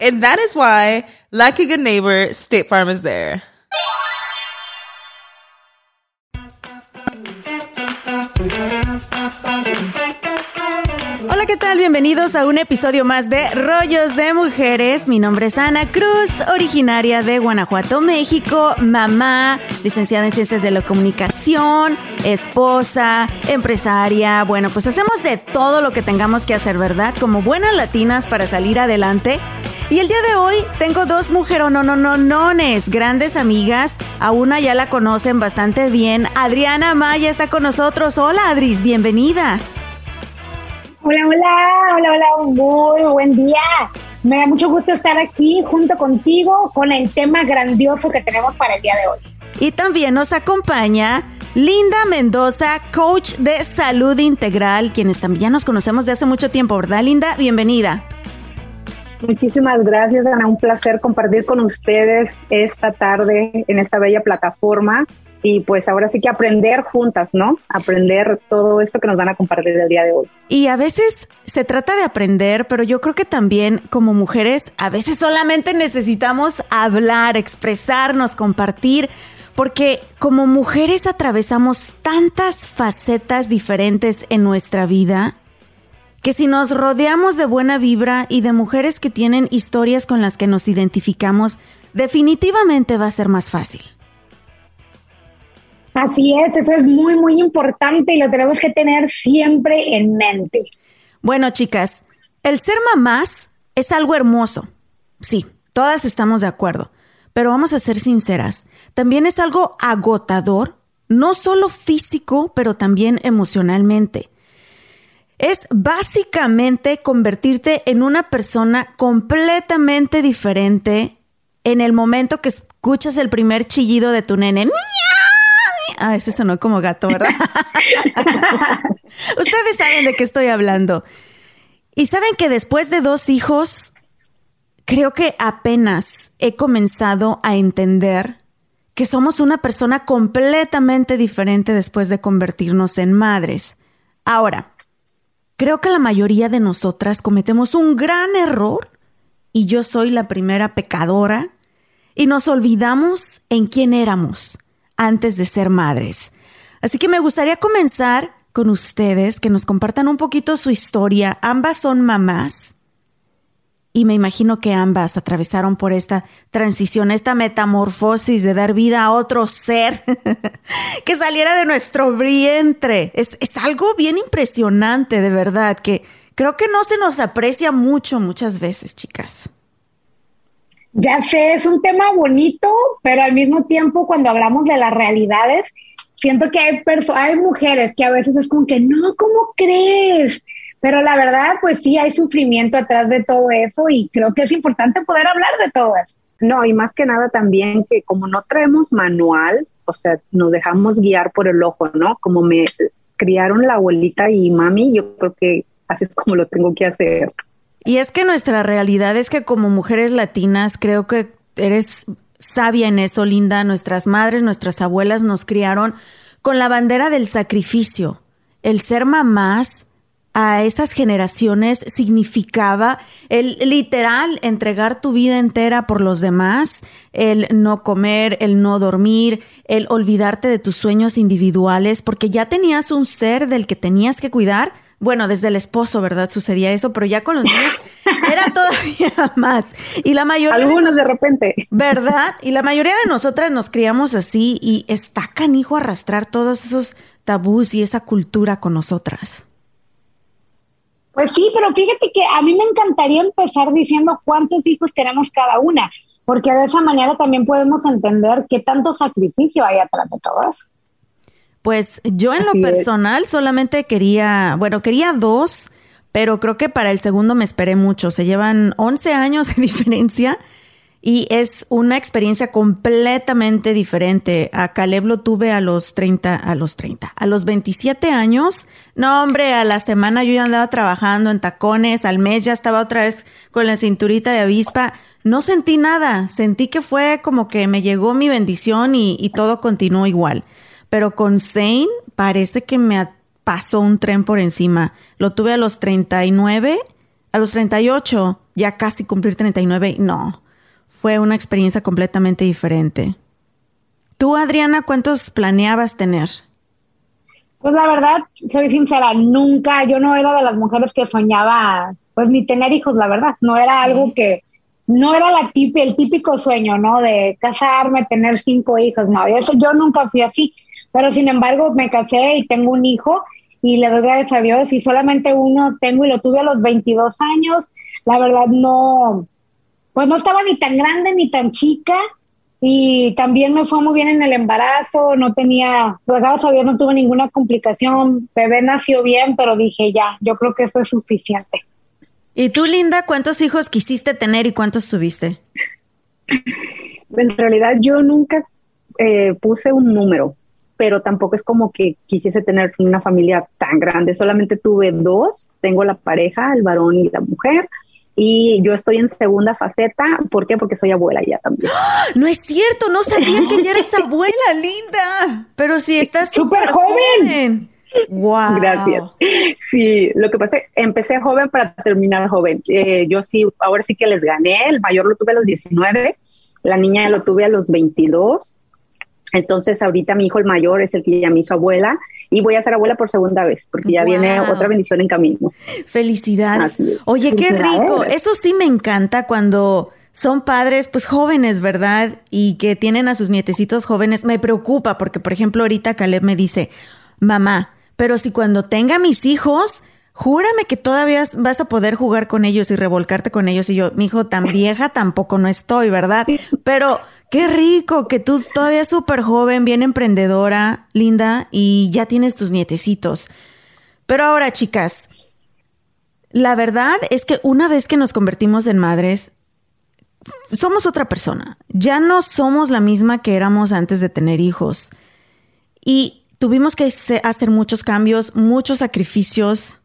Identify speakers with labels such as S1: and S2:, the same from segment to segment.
S1: And that is why, like a good neighbor, State Farm is there.
S2: Hola, ¿qué tal? Bienvenidos a un episodio más de Rollos de Mujeres. Mi nombre es Ana Cruz, originaria de Guanajuato, México, mamá, licenciada en Ciencias de la Comunicación, esposa, empresaria. Bueno, pues hacemos de todo lo que tengamos que hacer, ¿verdad? Como buenas latinas para salir adelante. Y el día de hoy tengo dos mujeronononones, grandes amigas. A una ya la conocen bastante bien. Adriana Maya está con nosotros. Hola, Adris, bienvenida.
S3: Hola, hola, hola, hola, muy buen día. Me da mucho gusto estar aquí junto contigo con el tema grandioso que tenemos para el día de hoy.
S2: Y también nos acompaña Linda Mendoza, coach de salud integral, quienes también ya nos conocemos de hace mucho tiempo, ¿verdad, Linda? Bienvenida.
S3: Muchísimas gracias, Ana. Un placer compartir con ustedes esta tarde en esta bella plataforma y pues ahora sí que aprender juntas, ¿no? Aprender todo esto que nos van a compartir el día de hoy.
S2: Y a veces se trata de aprender, pero yo creo que también como mujeres a veces solamente necesitamos hablar, expresarnos, compartir, porque como mujeres atravesamos tantas facetas diferentes en nuestra vida que si nos rodeamos de buena vibra y de mujeres que tienen historias con las que nos identificamos, definitivamente va a ser más fácil.
S3: Así es, eso es muy, muy importante y lo tenemos que tener siempre en mente.
S2: Bueno, chicas, el ser mamás es algo hermoso. Sí, todas estamos de acuerdo. Pero vamos a ser sinceras, también es algo agotador, no solo físico, pero también emocionalmente. Es básicamente convertirte en una persona completamente diferente en el momento que escuchas el primer chillido de tu nene. Ah, ese sonó como gato, ¿verdad? Ustedes saben de qué estoy hablando. Y saben que después de dos hijos, creo que apenas he comenzado a entender que somos una persona completamente diferente después de convertirnos en madres. Ahora, creo que la mayoría de nosotras cometemos un gran error y yo soy la primera pecadora y nos olvidamos en quién éramos antes de ser madres. Así que me gustaría comenzar con ustedes, que nos compartan un poquito su historia. Ambas son mamás y me imagino que ambas atravesaron por esta transición, esta metamorfosis de dar vida a otro ser que saliera de nuestro vientre. Es, es, algo bien impresionante, de verdad, que creo que no se nos aprecia mucho muchas veces, chicas.
S3: Ya sé, es un tema bonito, pero al mismo tiempo cuando hablamos de las realidades, siento que hay, hay mujeres que a veces es como que, no, ¿cómo crees? Pero la verdad, pues sí, hay sufrimiento atrás de todo eso y creo que es importante poder hablar de todo eso.
S4: No, y más que nada también que como no traemos manual, o sea, nos dejamos guiar por el ojo, ¿no? Como me criaron la abuelita y mami, yo creo que así es como lo tengo que hacer.
S2: Y es que nuestra realidad es que como mujeres latinas, creo que eres sabia en eso, Linda. Nuestras madres, nuestras abuelas nos criaron con la bandera del sacrificio. El ser mamás a esas generaciones significaba el literal entregar tu vida entera por los demás, el no comer, el no dormir, el olvidarte de tus sueños individuales, porque ya tenías un ser del que tenías que cuidar. Bueno, desde el esposo, ¿verdad? Sucedía eso, pero ya con los niños era todavía más. Y la mayoría.
S4: Algunos de, de, repente.
S2: ¿Verdad? Y la mayoría de nosotras nos criamos así y está canijo arrastrar todos esos tabús y esa cultura con nosotras.
S3: Pues sí, pero fíjate que a mí me encantaría empezar diciendo cuántos hijos tenemos cada una, porque de esa manera también podemos entender qué tanto sacrificio hay atrás de todas.
S2: Pues yo en lo personal solamente quería, bueno, quería dos, pero creo que para el segundo me esperé mucho. Se llevan 11 años de diferencia y es una experiencia completamente diferente. A Caleb lo tuve a los 30, a los 30, a los 27 años. No, hombre, a la semana yo ya andaba trabajando en tacones, al mes ya estaba otra vez con la cinturita de avispa. No sentí nada, sentí que fue como que me llegó mi bendición y, todo continuó igual. Pero con Zane parece que me pasó un tren por encima. Lo tuve a los 39, a los 38, ya casi cumplir 39, no fue una experiencia completamente diferente. Tú, Adriana, ¿cuántos planeabas tener?
S3: Pues la verdad, soy sincera, nunca, yo no era de las mujeres que soñaba, pues ni tener hijos, la verdad, no era algo que, no era la el típico sueño, ¿no? De casarme, tener cinco hijos, no, eso yo nunca fui así, pero sin embargo me casé y tengo un hijo y le doy gracias a Dios y solamente uno tengo y lo tuve a los 22 años, la verdad no, pues no estaba ni tan grande ni tan chica y también me fue muy bien en el embarazo, no tenía, pues gracias a Dios no tuve ninguna complicación, bebé nació bien, pero dije ya, yo creo que eso es suficiente.
S2: ¿Y tú, Linda, cuántos hijos quisiste tener y cuántos tuviste?
S4: En realidad yo nunca eh, puse un número, pero tampoco es como que quisiese tener una familia tan grande, solamente tuve dos, tengo la pareja, el varón y la mujer, y yo estoy en segunda faceta. ¿Por qué? Porque soy abuela ya también.
S2: No es cierto, no sabía que ya eres abuela, linda. Pero sí, estás
S3: súper joven.
S2: Wow.
S4: Gracias. Sí, lo que pasa, empecé joven para terminar joven. Eh, yo sí, ahora sí que les gané. El mayor lo tuve a los 19, la niña lo tuve a los 22. Entonces, ahorita mi hijo, el mayor, es el que ya me hizo abuela y voy a ser abuela por segunda vez, porque ya viene otra bendición en camino.
S2: Felicidades. Oye, qué rico. Eso sí me encanta cuando son padres, pues jóvenes, ¿verdad? Y que tienen a sus nietecitos jóvenes. Me preocupa porque, por ejemplo, ahorita Caleb me dice, mamá, pero si cuando tenga mis hijos, júrame que todavía vas a poder jugar con ellos y revolcarte con ellos. Y yo, mi hijo, tan vieja tampoco no estoy, ¿verdad? Pero qué rico que tú todavía súper joven, bien emprendedora, linda, y ya tienes tus nietecitos. Pero ahora, chicas, la verdad es que una vez que nos convertimos en madres, somos otra persona. Ya no somos la misma que éramos antes de tener hijos. Y tuvimos que hacer muchos cambios, muchos sacrificios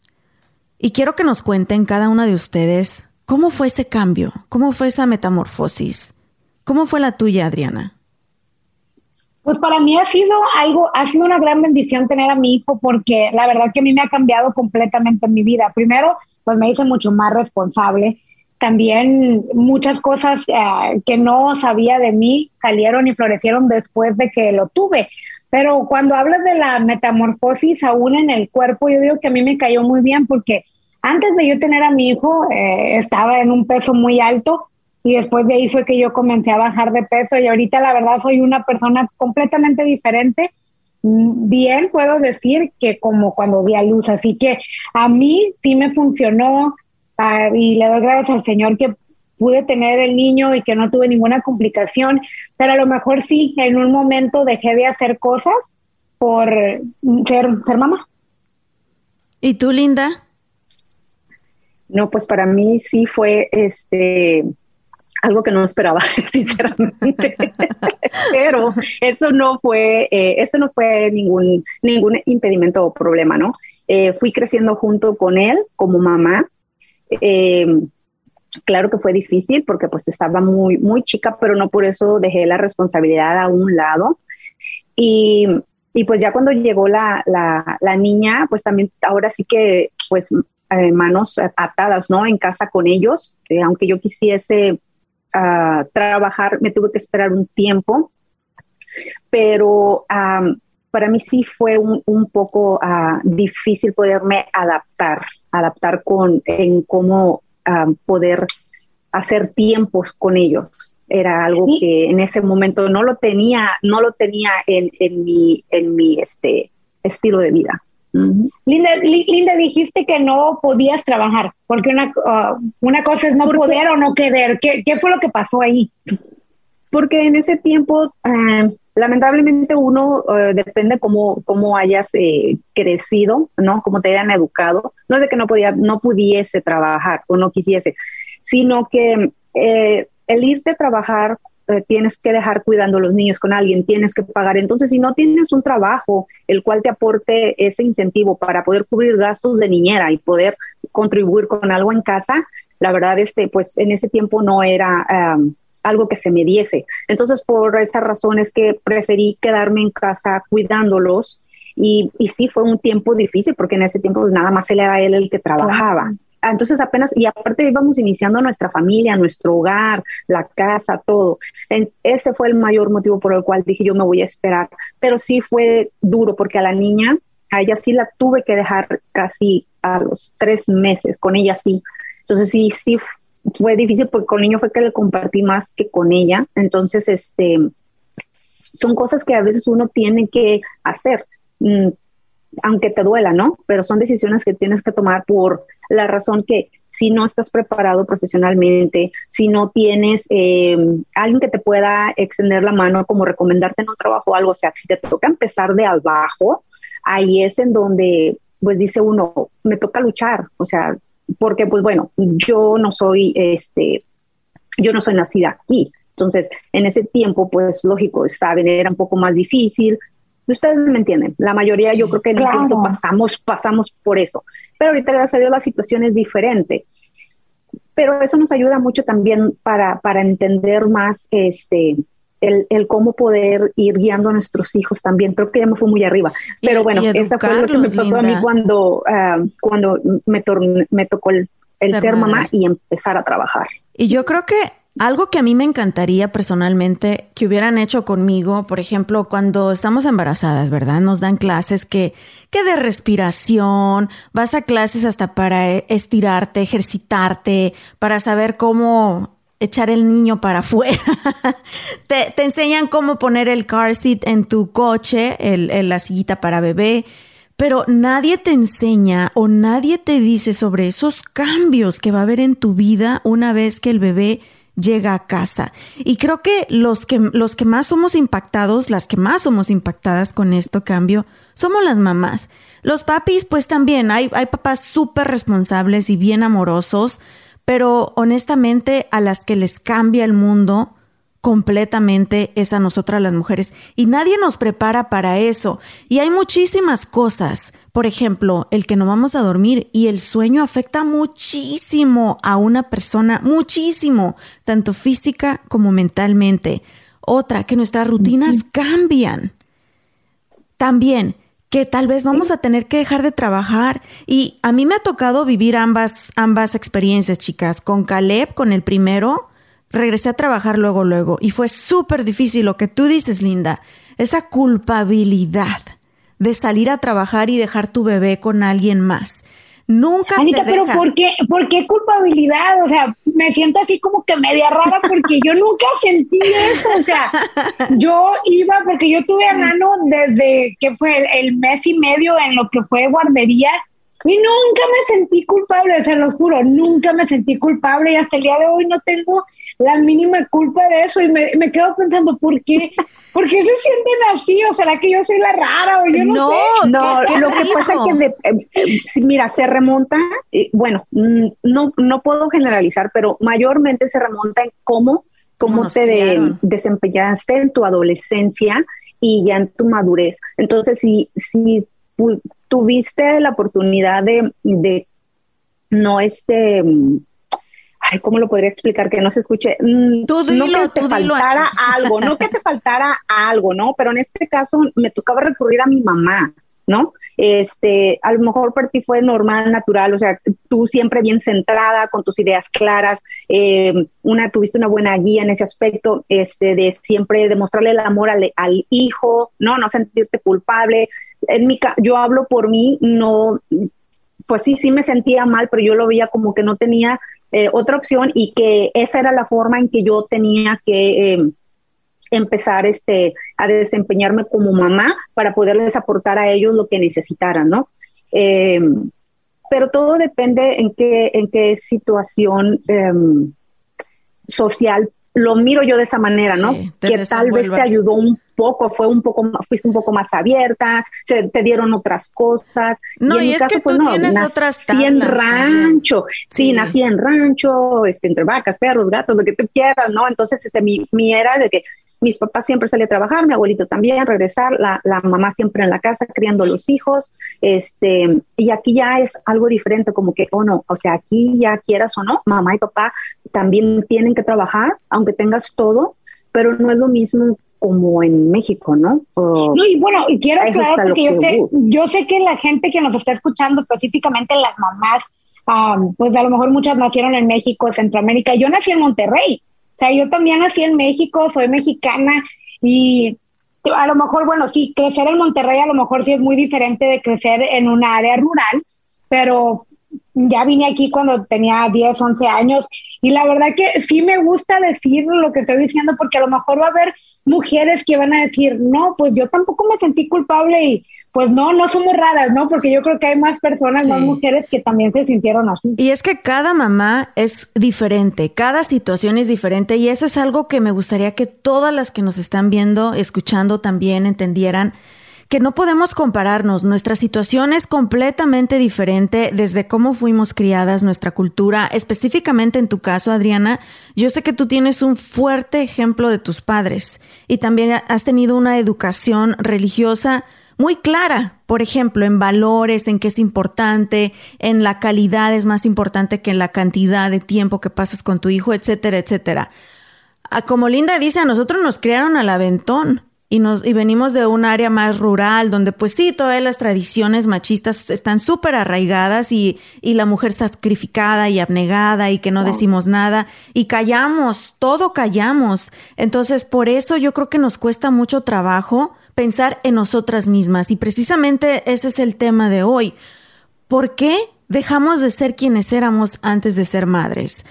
S2: y quiero que nos cuenten cada una de ustedes cómo fue ese cambio, cómo fue esa metamorfosis. ¿Cómo fue la tuya, Adriana?
S3: Pues para mí ha sido algo, ha sido una gran bendición tener a mi hijo porque la verdad que a mí me ha cambiado completamente mi vida. Primero, pues me hice mucho más responsable. También muchas cosas eh, que no sabía de mí salieron y florecieron después de que lo tuve. Pero cuando hablas de la metamorfosis aún en el cuerpo, yo digo que a mí me cayó muy bien porque antes de yo tener a mi hijo, eh, estaba en un peso muy alto y después de ahí fue que yo comencé a bajar de peso y ahorita la verdad soy una persona completamente diferente. Mm, bien puedo decir que como cuando di a luz, así que a mí sí me funcionó ah, y le doy gracias al Señor que pude tener el niño y que no tuve ninguna complicación, pero a lo mejor sí, en un momento dejé de hacer cosas por ser, ser mamá.
S2: ¿Y tú, Linda?
S4: No, pues para mí sí fue este algo que no esperaba, sinceramente. Pero eso no fue, eh, eso no fue ningún, ningún impedimento o problema, ¿no? Eh, fui creciendo junto con él como mamá. Eh, claro que fue difícil porque pues estaba muy, muy chica, pero no por eso dejé la responsabilidad a un lado. Y y pues ya cuando llegó la, la, niña, pues también ahora sí que pues eh, manos atadas, ¿no? En casa con ellos, aunque yo quisiese uh, trabajar, me tuve que esperar un tiempo, pero para mí sí fue un, un poco uh, difícil poderme adaptar, adaptar con en cómo poder hacer tiempos con ellos era algo que en ese momento no lo tenía, no lo tenía en, en mi, en mi este, estilo de vida.
S3: Linda, Linda, dijiste que no podías trabajar, porque una, uh, una cosa es no poder o no querer. ¿Qué, ¿Qué, fue lo que pasó ahí?
S4: Porque en ese tiempo, eh, lamentablemente uno eh, depende cómo, cómo hayas eh, crecido, ¿no? Cómo te hayan educado. No es de que no, podía, no pudiese trabajar o no quisiese, sino que el irte a trabajar eh, tienes que dejar cuidando a los niños con alguien, tienes que pagar. Entonces, si no tienes un trabajo el cual te aporte ese incentivo para poder cubrir gastos de niñera y poder contribuir con algo en casa, la verdad, este, pues en ese tiempo no era algo que se me diese. Entonces, por esa razón es que preferí quedarme en casa cuidándolos. Y, y sí fue un tiempo difícil porque en ese tiempo pues, nada más él era él el que trabajaba. Ah, entonces apenas, y aparte íbamos iniciando nuestra familia, nuestro hogar, la casa, todo. ese fue el mayor motivo por el cual dije yo me voy a esperar. Pero sí fue duro porque a la niña, a ella sí la tuve que dejar casi a los tres meses, con ella sí. Entonces sí, sí fue difícil porque con el niño fue que le compartí más que con ella. Entonces, este, son cosas que a veces uno tiene que hacer. Aunque te duela, ¿no? Pero son decisiones que tienes que tomar por la razón que si no estás preparado profesionalmente, si no tienes eh, alguien que te pueda extender la mano, como recomendarte en un trabajo o algo, o sea, si te toca empezar de abajo, ahí es en donde, pues dice uno, me toca luchar, o sea, porque pues bueno, yo no soy, este, yo no soy nacida aquí, entonces, en ese tiempo, pues lógico, saben, era un poco más difícil, Ustedes me entienden, la mayoría yo creo que en el tiempo pasamos, pasamos por eso, pero ahorita gracias a Dios la situación es diferente. Pero eso nos ayuda mucho también para, para entender más este, el, el, cómo poder ir guiando a nuestros hijos también. Creo que ya me fue muy arriba. Pero bueno, esa fue lo que me pasó a mí cuando, ah, cuando me, me tocó el, el ser mamá y empezar a trabajar.
S2: Y yo creo que algo que a mí me encantaría personalmente que hubieran hecho conmigo, por ejemplo, cuando estamos embarazadas, ¿verdad? Nos dan clases que, que de respiración, vas a clases hasta para estirarte, ejercitarte, para saber cómo echar el niño para afuera. te, te, enseñan cómo poner el car seat en tu coche, el, la sillita para bebé. Pero nadie te enseña o nadie te dice sobre esos cambios que va a haber en tu vida una vez que el bebé llega a casa. Y creo que los que, los que más somos impactados, las que más somos impactadas con esto cambio, somos las mamás. Los papis, pues también, hay, hay papás súper responsables y bien amorosos, pero honestamente a las que les cambia el mundo completamente es a nosotras las mujeres. Y nadie nos prepara para eso. Y hay muchísimas cosas. Por ejemplo, el que no vamos a dormir y el sueño afecta muchísimo a una persona, muchísimo, tanto física como mentalmente. Otra, que nuestras rutinas cambian. También, que tal vez vamos a tener que dejar de trabajar. Y a mí me ha tocado vivir ambas, ambas experiencias, chicas. Con Caleb, con el primero, regresé a trabajar luego, luego. Y fue súper difícil lo que tú dices, Linda. Esa culpabilidad de salir a trabajar y dejar tu bebé con alguien más. Nunca
S3: Anita, pero ¿por qué, ¿por qué culpabilidad? O sea, me siento así como que media rara porque yo nunca sentí eso. O sea, yo iba, porque yo tuve a mano desde que fue el mes y medio en lo que fue guardería y nunca me sentí culpable, se los juro, nunca me sentí culpable y hasta el día de hoy no tengo la mínima culpa de eso y me, quedo pensando, ¿por qué? ¿Por qué se sienten así? ¿O será que yo soy la rara o yo no, sé?
S4: No, lo que pasa es que, eh, eh, mira, se remonta, bueno, mm, no, no puedo generalizar, pero mayormente se remonta en cómo, cómo te desempeñaste en tu adolescencia y ya en tu madurez. Entonces, si, si tuviste la oportunidad de, de no este ay, ¿cómo lo podría explicar que no se escuche? Mm,
S2: tú dilo,
S4: no que te faltara algo, no que te faltara algo, ¿no? Pero en este caso me tocaba recurrir a mi mamá, ¿no? Este, a lo mejor para ti fue normal, natural, o sea, tú siempre bien centrada, con tus ideas claras, eh, una, tuviste una buena guía en ese aspecto, este, de siempre demostrarle el amor al, al hijo, ¿no? No sentirte culpable. En mi, yo hablo por mí, no, pues sí, sí me sentía mal, pero yo lo veía como que no tenía eh, otra opción y que esa era la forma en que yo tenía que eh, empezar este, a desempeñarme como mamá para poderles aportar a ellos lo que necesitaran, ¿no? Eh, pero todo depende en qué, en qué situación em, social lo miro yo de esa manera, ¿no? Que tal vez te ayudó un poco, fue un poco, fuiste un poco más abierta, se te dieron otras cosas.
S2: No, y, es que pues, tú tienes otras
S4: Nací en rancho, sí. nací en rancho, este, entre vacas, perros, gatos, lo que tú quieras, ¿no? Entonces, este, mi, mi era de que mis papás siempre salían a trabajar, mi abuelito también, regresar, la, la, mamá siempre en la casa criando a los hijos, este, y aquí ya es algo diferente, como que, oh no, o sea, aquí ya quieras o no, mamá y papá también tienen que trabajar, aunque tengas todo, pero no es lo mismo como en México, ¿no?
S3: no, y bueno, y quiero aclarar porque yo sé, yo sé que la gente que nos está escuchando, específicamente las mamás, pues a lo mejor muchas nacieron en México, Centroamérica, yo nací en Monterrey, o sea, yo también nací en México, soy mexicana y a lo mejor, bueno, sí, crecer en Monterrey a lo mejor sí es muy diferente de crecer en una área rural, pero ya vine aquí cuando tenía 10, 11 años y la verdad que sí me gusta decir lo que estoy diciendo porque a lo mejor va a haber mujeres que van a decir, no, pues yo tampoco me sentí culpable y pues no, no somos raras, ¿no? Porque yo creo que hay más personas, más mujeres que también se sintieron así.
S2: Y es que cada mamá es diferente, cada situación es diferente y eso es algo que me gustaría que todas las que nos están viendo, escuchando también entendieran que no podemos compararnos. Nuestra situación es completamente diferente desde cómo fuimos criadas, nuestra cultura. Específicamente en tu caso, Adriana, yo sé que tú tienes un fuerte ejemplo de tus padres y también has tenido una educación religiosa muy clara, por ejemplo, en valores, en qué es importante, en la calidad es más importante que en la cantidad de tiempo que pasas con tu hijo, etcétera, etcétera. Ah, como Linda dice, a nosotros nos criaron al aventón y, nos, y venimos de un área más rural donde pues sí, todas las tradiciones machistas están súper arraigadas y, y, la mujer sacrificada y abnegada y que no decimos nada y callamos, todo callamos. Entonces por eso yo creo que nos cuesta mucho trabajo pensar en nosotras mismas. Y precisamente ese es el tema de hoy. ¿Por qué dejamos de ser quienes éramos antes de ser madres?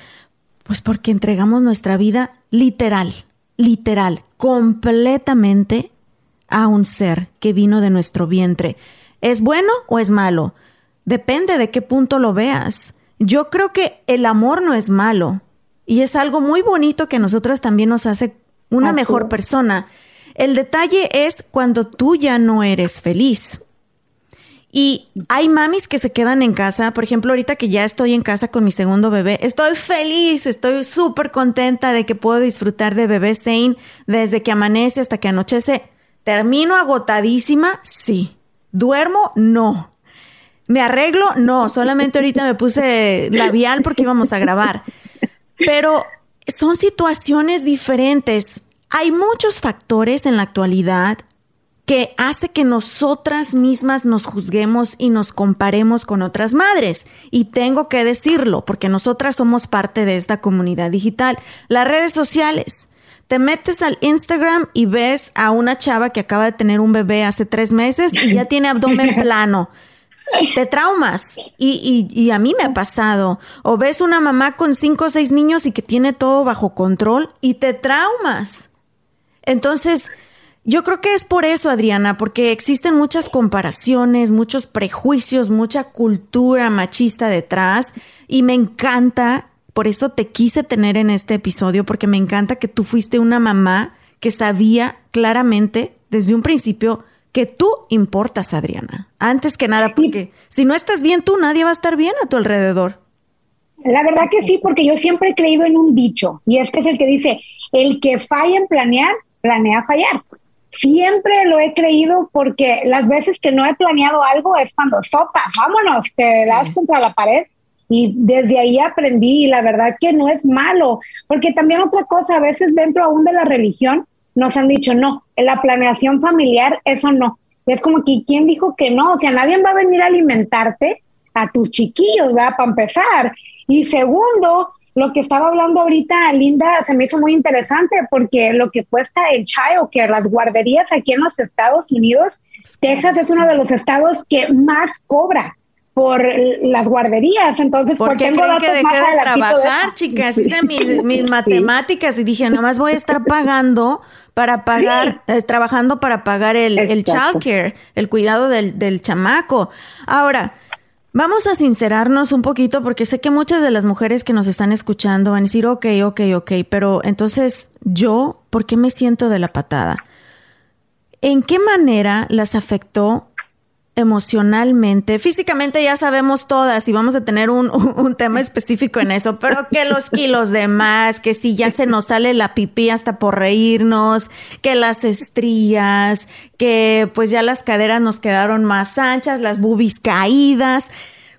S2: Pues porque entregamos nuestra vida literal, literal, completamente a un ser que vino de nuestro vientre. ¿Es bueno o es malo? Depende de qué punto lo veas. Yo creo que el amor no es malo y es algo muy bonito que a nosotras también nos hace una mejor persona. El detalle es cuando tú ya no eres feliz. Y hay mamis que se quedan en casa, por ejemplo, ahorita que ya estoy en casa con mi segundo bebé, estoy feliz, estoy súper contenta de que puedo disfrutar de bebé Zane desde que amanece hasta que anochece. ¿Termino agotadísima? Sí. ¿Duermo? No. ¿Me arreglo? No, solamente ahorita me puse labial porque íbamos a grabar. Pero son situaciones diferentes. Hay muchos factores en la actualidad que hace que nosotras mismas nos juzguemos y nos comparemos con otras madres. Y tengo que decirlo, porque nosotras somos parte de esta comunidad digital. Las redes sociales. Te metes al Instagram y ves a una chava que acaba de tener un bebé hace tres meses y ya tiene abdomen plano. Te traumas. Y, y, y, a mí me ha pasado. O ves una mamá con cinco o seis niños y que tiene todo bajo control y te traumas. Entonces, yo creo que es por eso, Adriana, porque existen muchas comparaciones, muchos prejuicios, mucha cultura machista detrás y me encanta, por eso te quise tener en este episodio, porque me encanta que tú fuiste una mamá que sabía claramente desde un principio que tú importas, Adriana. Antes que nada, porque si no estás bien tú, nadie va a estar bien a tu alrededor.
S3: La verdad que sí, porque yo siempre he creído en un dicho, y este es el que dice, el que falla en planear, planea fallar. Siempre lo he creído porque las veces que no he planeado algo es cuando sopa, vámonos, te das contra la pared Y desde ahí aprendí y la verdad que no es malo, porque también otra cosa, a veces dentro aún de la religión nos han dicho, no, en la planeación familiar, eso no. Es como que, ¿quién dijo que no? O sea, nadie va a venir a alimentarte a tus chiquillos, ¿verdad? Para empezar. Y segundo, lo que estaba hablando ahorita Linda se me hizo muy interesante porque lo que cuesta el child que las guarderías aquí en los Estados Unidos, Texas es uno de los estados que más cobra por las guarderías. Entonces,
S2: ¿por qué creen que dejé de trabajar, chicas? Hice mis, matemáticas y dije, nomás voy a estar pagando para pagar, eh, trabajando para pagar el, el childcare, el cuidado del, del chamaco. Ahora, Vamos a sincerarnos un poquito porque sé que muchas de las mujeres que nos están escuchando van a decir, ok, ok, ok, pero entonces yo, ¿por qué me siento de la patada? ¿En qué manera las afectó emocionalmente, físicamente ya sabemos todas y vamos a tener un, un, tema específico en eso, pero que los kilos de más, que si ya se nos sale la pipí hasta por reírnos, que las estrías, que pues ya las caderas nos quedaron más anchas, las bubis caídas.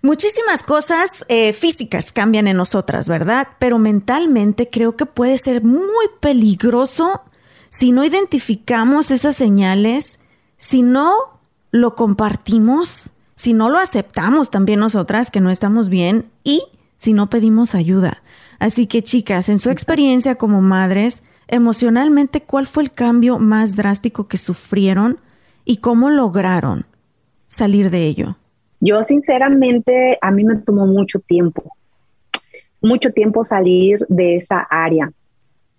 S2: Muchísimas cosas eh, físicas cambian en nosotras, ¿verdad? Pero mentalmente creo que puede ser muy peligroso si no identificamos esas señales, si no lo compartimos, si no lo aceptamos también nosotras que no estamos bien y si no pedimos ayuda. Así que chicas, en su experiencia como madres, emocionalmente, ¿cuál fue el cambio más drástico que sufrieron y cómo lograron salir de ello?
S4: Yo sinceramente, a mí me tomó mucho tiempo, mucho tiempo salir de esa área.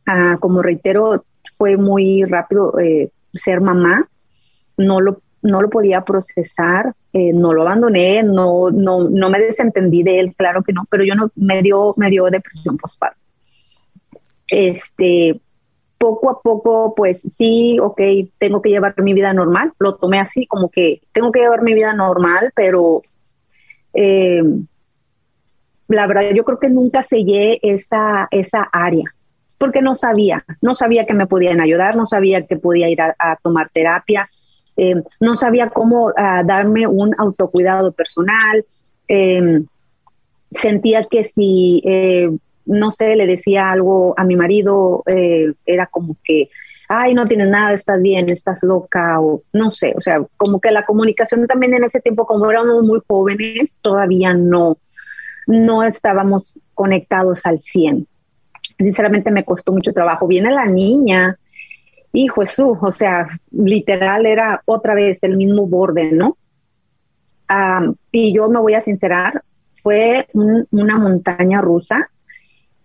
S4: Ah, como reitero, fue muy rápido eh, ser mamá, no lo no lo podía procesar, eh, no lo abandoné, no, no, no me desentendí de él, claro que no, pero yo no me dio, me dio depresión postparto. Este, poco a poco, pues sí, ok, tengo que llevar mi vida normal, lo tomé así, como que tengo que llevar mi vida normal, pero eh, la verdad yo creo que nunca sellé esa, esa área, porque no sabía, no sabía que me podían ayudar, no sabía que podía ir a tomar terapia, eh, no sabía cómo ah, darme un autocuidado personal, em, sentía que si, eh, no sé, le decía algo a mi marido, eh, era como que, ay, no tienes nada, estás bien, estás loca, o no sé, o sea, como que la comunicación también en ese tiempo, como éramos muy jóvenes, todavía no, no estábamos conectados al 100. Sinceramente me costó mucho trabajo. Viene la niña, hijo Jesús, o sea, literal era otra vez el mismo borde, ¿no? y yo me voy a sincerar, fue una montaña rusa,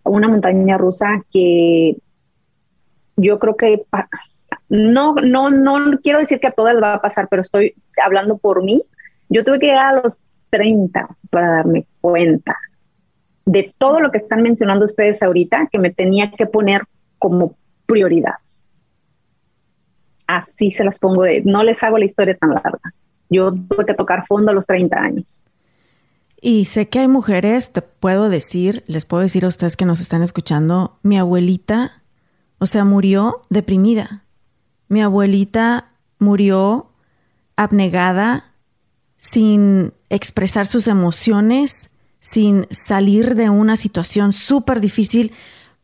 S4: una montaña rusa que yo creo que no, no, no quiero decir que a todas va a pasar, pero estoy hablando por mí. Yo tuve que llegar a los 30 para darme cuenta de todo lo que están mencionando ustedes ahorita, que me tenía que poner como prioridad así se las pongo de, no les hago la historia tan larga. Yo tuve que tocar fondo a los 30 años.
S2: Y sé que hay mujeres, te puedo decir, les puedo decir a ustedes que nos están escuchando, mi abuelita, o sea, murió deprimida. Mi abuelita murió abnegada, sin expresar sus emociones, sin salir de una situación súper difícil.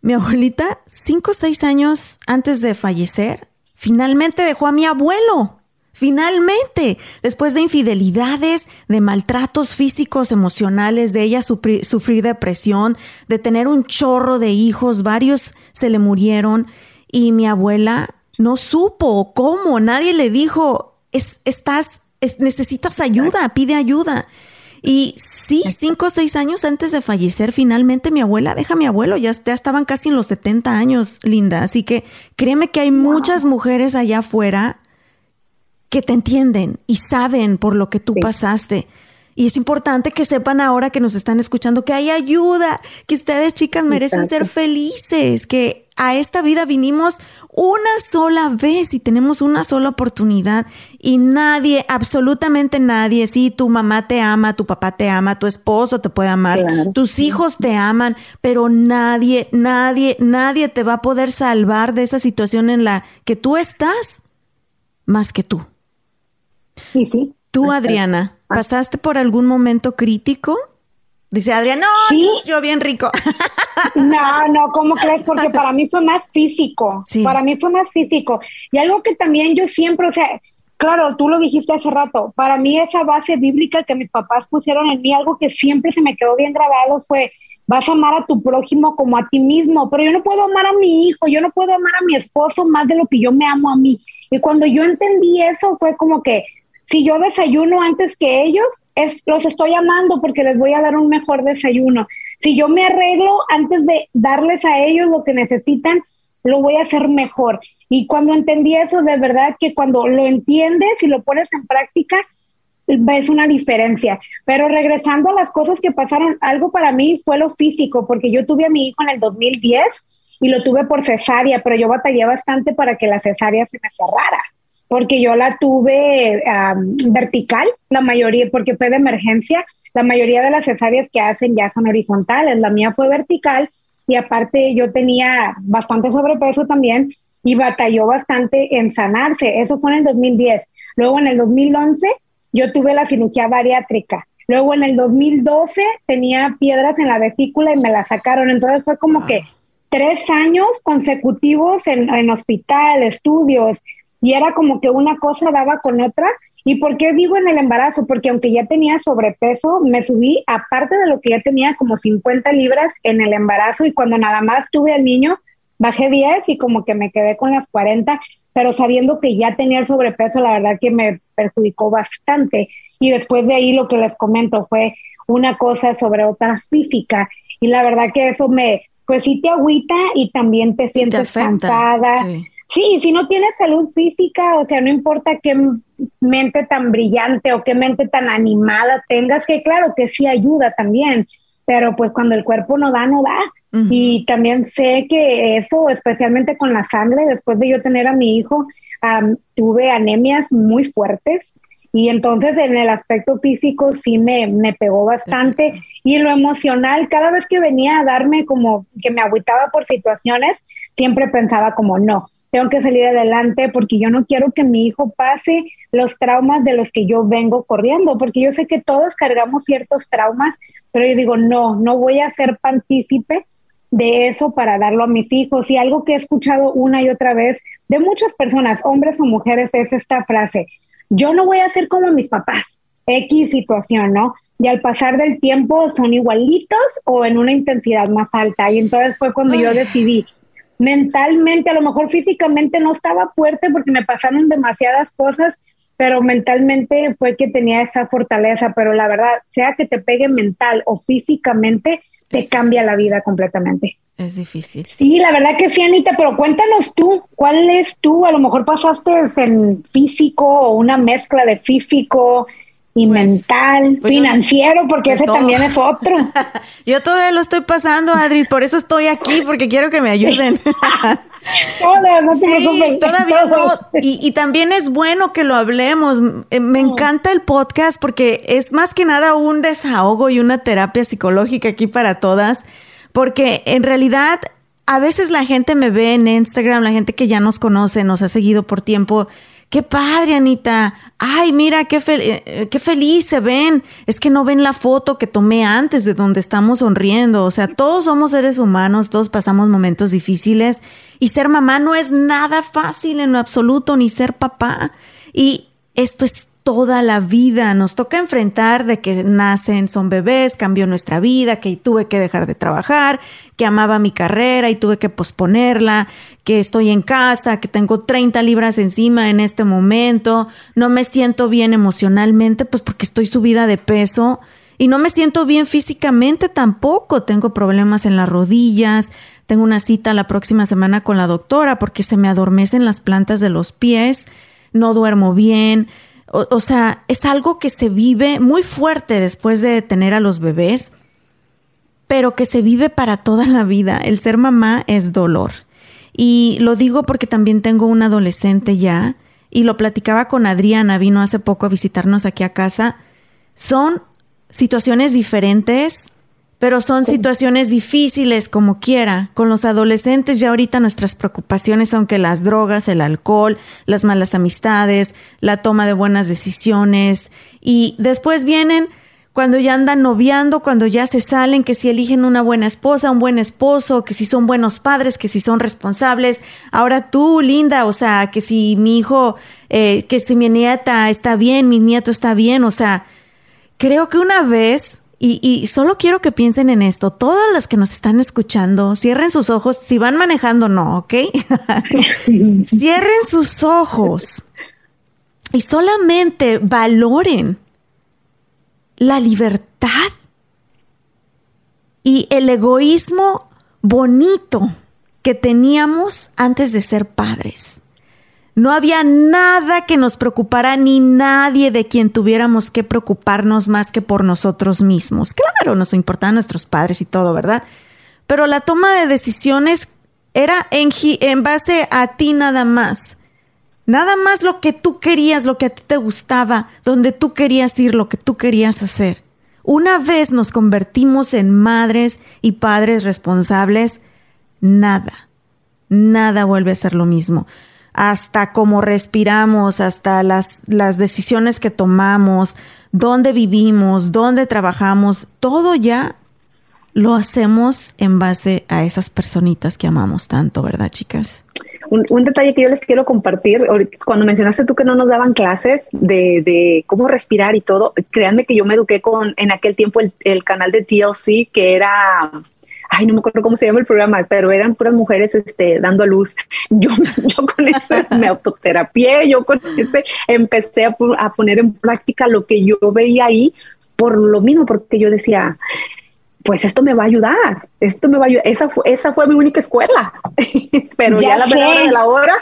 S2: Mi abuelita, cinco o seis años antes de fallecer, Finalmente dejó a mi abuelo. Finalmente, después de infidelidades, de maltratos físicos, emocionales, de ella sufrir depresión, de tener un chorro de hijos, varios se le murieron y mi abuela no supo cómo, nadie le dijo, estás, necesitas ayuda, pide ayuda. Y sí, cinco o seis años antes de fallecer, finalmente mi abuela deja a mi abuelo, ya, estaban casi en los 70 años, Linda. Así que créeme que hay muchas mujeres allá afuera que te entienden y saben por lo que tú pasaste. Y es importante que sepan ahora que nos están escuchando que hay ayuda, que ustedes chicas merecen ser felices, que a esta vida vinimos una sola vez y tenemos una sola oportunidad y nadie, absolutamente nadie, sí, tu mamá te ama, tu papá te ama, tu esposo te puede amar, tus hijos te aman, pero nadie, nadie, nadie te va a poder salvar de esa situación en la que tú estás más que tú.
S3: Sí, sí.
S2: Tú, Adriana, ¿pasaste por algún momento crítico? Dice Adrián, no, yo bien rico.
S3: No, no, ¿cómo crees? Porque para mí fue más físico. Para mí fue más físico. Y algo que también yo siempre, o sea, claro, tú lo dijiste hace rato, para mí esa base bíblica que mis papás pusieron en mí, algo que siempre se me quedó bien grabado fue, vas a amar a tu prójimo como a ti mismo, pero yo no puedo amar a mi hijo, yo no puedo amar a mi esposo más de lo que yo me amo a mí. Y cuando yo entendí eso fue como que si yo desayuno antes que ellos, es, los estoy amando porque les voy a dar un mejor desayuno. Si yo me arreglo antes de darles a ellos lo que necesitan, lo voy a hacer mejor. Y cuando entendí eso, de verdad que cuando lo entiendes y lo pones en práctica, ves una diferencia. Pero regresando a las cosas que pasaron, algo para mí fue lo físico, porque yo tuve a mi hijo en el 2010 y lo tuve por cesárea, pero yo batallé bastante para que la cesárea se me cerrara, porque yo la tuve vertical, la mayoría, porque fue de emergencia. La mayoría de las cesáreas que hacen ya son horizontales, la mía fue vertical y aparte yo tenía bastante sobrepeso también y batalló bastante en sanarse. Eso fue en el 2010. Luego en el 2011 yo tuve la cirugía bariátrica. Luego en el 2012 tenía piedras en la vesícula y me la sacaron. Entonces fue como que tres años consecutivos en, en hospital, estudios, y era como que una cosa daba con otra. ¿Y por qué digo en el embarazo? Porque aunque ya tenía sobrepeso, me subí, aparte de lo que ya tenía, como 50 libras en el embarazo y cuando nada más tuve al niño, bajé 10 y como que me quedé con las 40 pero sabiendo que ya tenía el sobrepeso, la verdad que me perjudicó bastante. Y después de ahí lo que les comento fue una cosa sobre otra física. Y la verdad que eso me, pues sí te agüita y también te sientes cansada. Sí. Sí, si no tienes salud física, o sea, no importa qué mente tan brillante o qué mente tan animada tengas, que claro que sí ayuda también, pero pues cuando el cuerpo no da, no da. Y también sé que eso, especialmente con la sangre, después de yo tener a mi hijo, tuve anemias muy fuertes. Y entonces en el aspecto físico sí me, me pegó bastante. Y lo emocional, cada vez que venía a darme como que me agüitaba por situaciones, siempre pensaba como, no, tengo que salir adelante porque yo no quiero que mi hijo pase los traumas de los que yo vengo corriendo, porque yo sé que todos cargamos ciertos traumas, pero yo digo, no, no voy a ser partícipe de eso para darlo a mis hijos. Y algo que he escuchado una y otra vez de muchas personas, hombres o mujeres, es esta frase, yo no voy a ser como mis papás, X situación, ¿no? Y al pasar del tiempo son igualitos o en una intensidad más alta. Y entonces fue cuando yo decidí, mentalmente, a lo mejor físicamente no estaba fuerte porque me pasaron demasiadas cosas, pero mentalmente fue que tenía esa fortaleza. Pero la verdad, sea que te pegue mental o físicamente, te cambia la vida completamente.
S2: Es difícil.
S3: Sí, la verdad que sí, Anita, pero cuéntanos tú, ¿cuál es tú? A lo mejor pasaste en físico o una mezcla de físico y pues, mental, pues financiero, porque ese también es otro.
S2: yo todavía lo estoy pasando, Adri, por eso estoy aquí, porque quiero que me ayuden. todavía no. Y, también es bueno que lo hablemos. Eh, me encanta el podcast porque es más que nada un desahogo y una terapia psicológica aquí para todas. Porque en realidad a veces la gente me ve en Instagram, la gente que ya nos conoce, nos ha seguido por tiempo Qué padre, Anita. Ay, mira, qué, eh, qué feliz se ven. Es que no ven la foto que tomé antes de donde estamos sonriendo. O sea, todos somos seres humanos, todos pasamos momentos difíciles y ser mamá no es nada fácil en lo absoluto, ni ser papá. Y esto es toda la vida. Nos toca enfrentar de que nacen, son bebés, cambió nuestra vida, que tuve que dejar de trabajar, que amaba mi carrera y tuve que posponerla, que estoy en casa, que tengo 30 libras encima en este momento, no me siento bien emocionalmente, pues porque estoy subida de peso. Y no me siento bien físicamente tampoco. Tengo problemas en las rodillas. Tengo una cita la próxima semana con la doctora porque se me adormecen las plantas de los pies. No duermo bien. O, sea, es algo que se vive muy fuerte después de tener a los bebés, pero que se vive para toda la vida. El ser mamá es dolor. Y lo digo porque también tengo un adolescente ya, y lo platicaba con Adriana, vino hace poco a visitarnos aquí a casa. Son situaciones diferentes, pero son situaciones difíciles como quiera. Con los adolescentes ya ahorita nuestras preocupaciones son que las drogas, el alcohol, las malas amistades, la toma de buenas decisiones y después vienen cuando ya andan noviando, cuando ya se salen, que si eligen una buena esposa, un buen esposo, que si son buenos padres, que si son responsables. Ahora tú, linda, o sea, que si mi hijo, eh, que si mi nieta está bien, mi nieto está bien, o sea, creo que una vez, y, y solo quiero que piensen en esto, todas las que nos están escuchando, cierren sus ojos, si van manejando, no, ¿ok? cierren sus ojos y solamente valoren la libertad y el egoísmo bonito que teníamos antes de ser padres. No había nada que nos preocupara ni nadie de quien tuviéramos que preocuparnos más que por nosotros mismos. Claro, nos importaban nuestros padres y todo, ¿verdad? Pero la toma de decisiones era en, en base a ti nada más. Nada más lo que tú querías, lo que a ti te gustaba, donde tú querías ir, lo que tú querías hacer. Una vez nos convertimos en madres y padres responsables, nada, nada vuelve a ser lo mismo. Hasta cómo respiramos, hasta las, las decisiones que tomamos, dónde vivimos, dónde trabajamos, todo ya lo hacemos en base a esas personitas que amamos tanto, ¿verdad, chicas?
S4: Un, detalle que yo les quiero compartir, cuando mencionaste tú que no nos daban clases de, cómo respirar y todo, créanme que yo me eduqué con en aquel tiempo el, canal de TLC que era ay, no me acuerdo cómo se llama el programa, pero eran puras mujeres este, dando a luz. Yo, yo con ese me autoterapié, yo con ese empecé a, a, poner en práctica lo que yo veía ahí por lo mismo, porque yo decía, pues esto me va a ayudar, esto me va a ayudar. Esa fue, esa fue mi única escuela, pero ya, la verdad de la hora.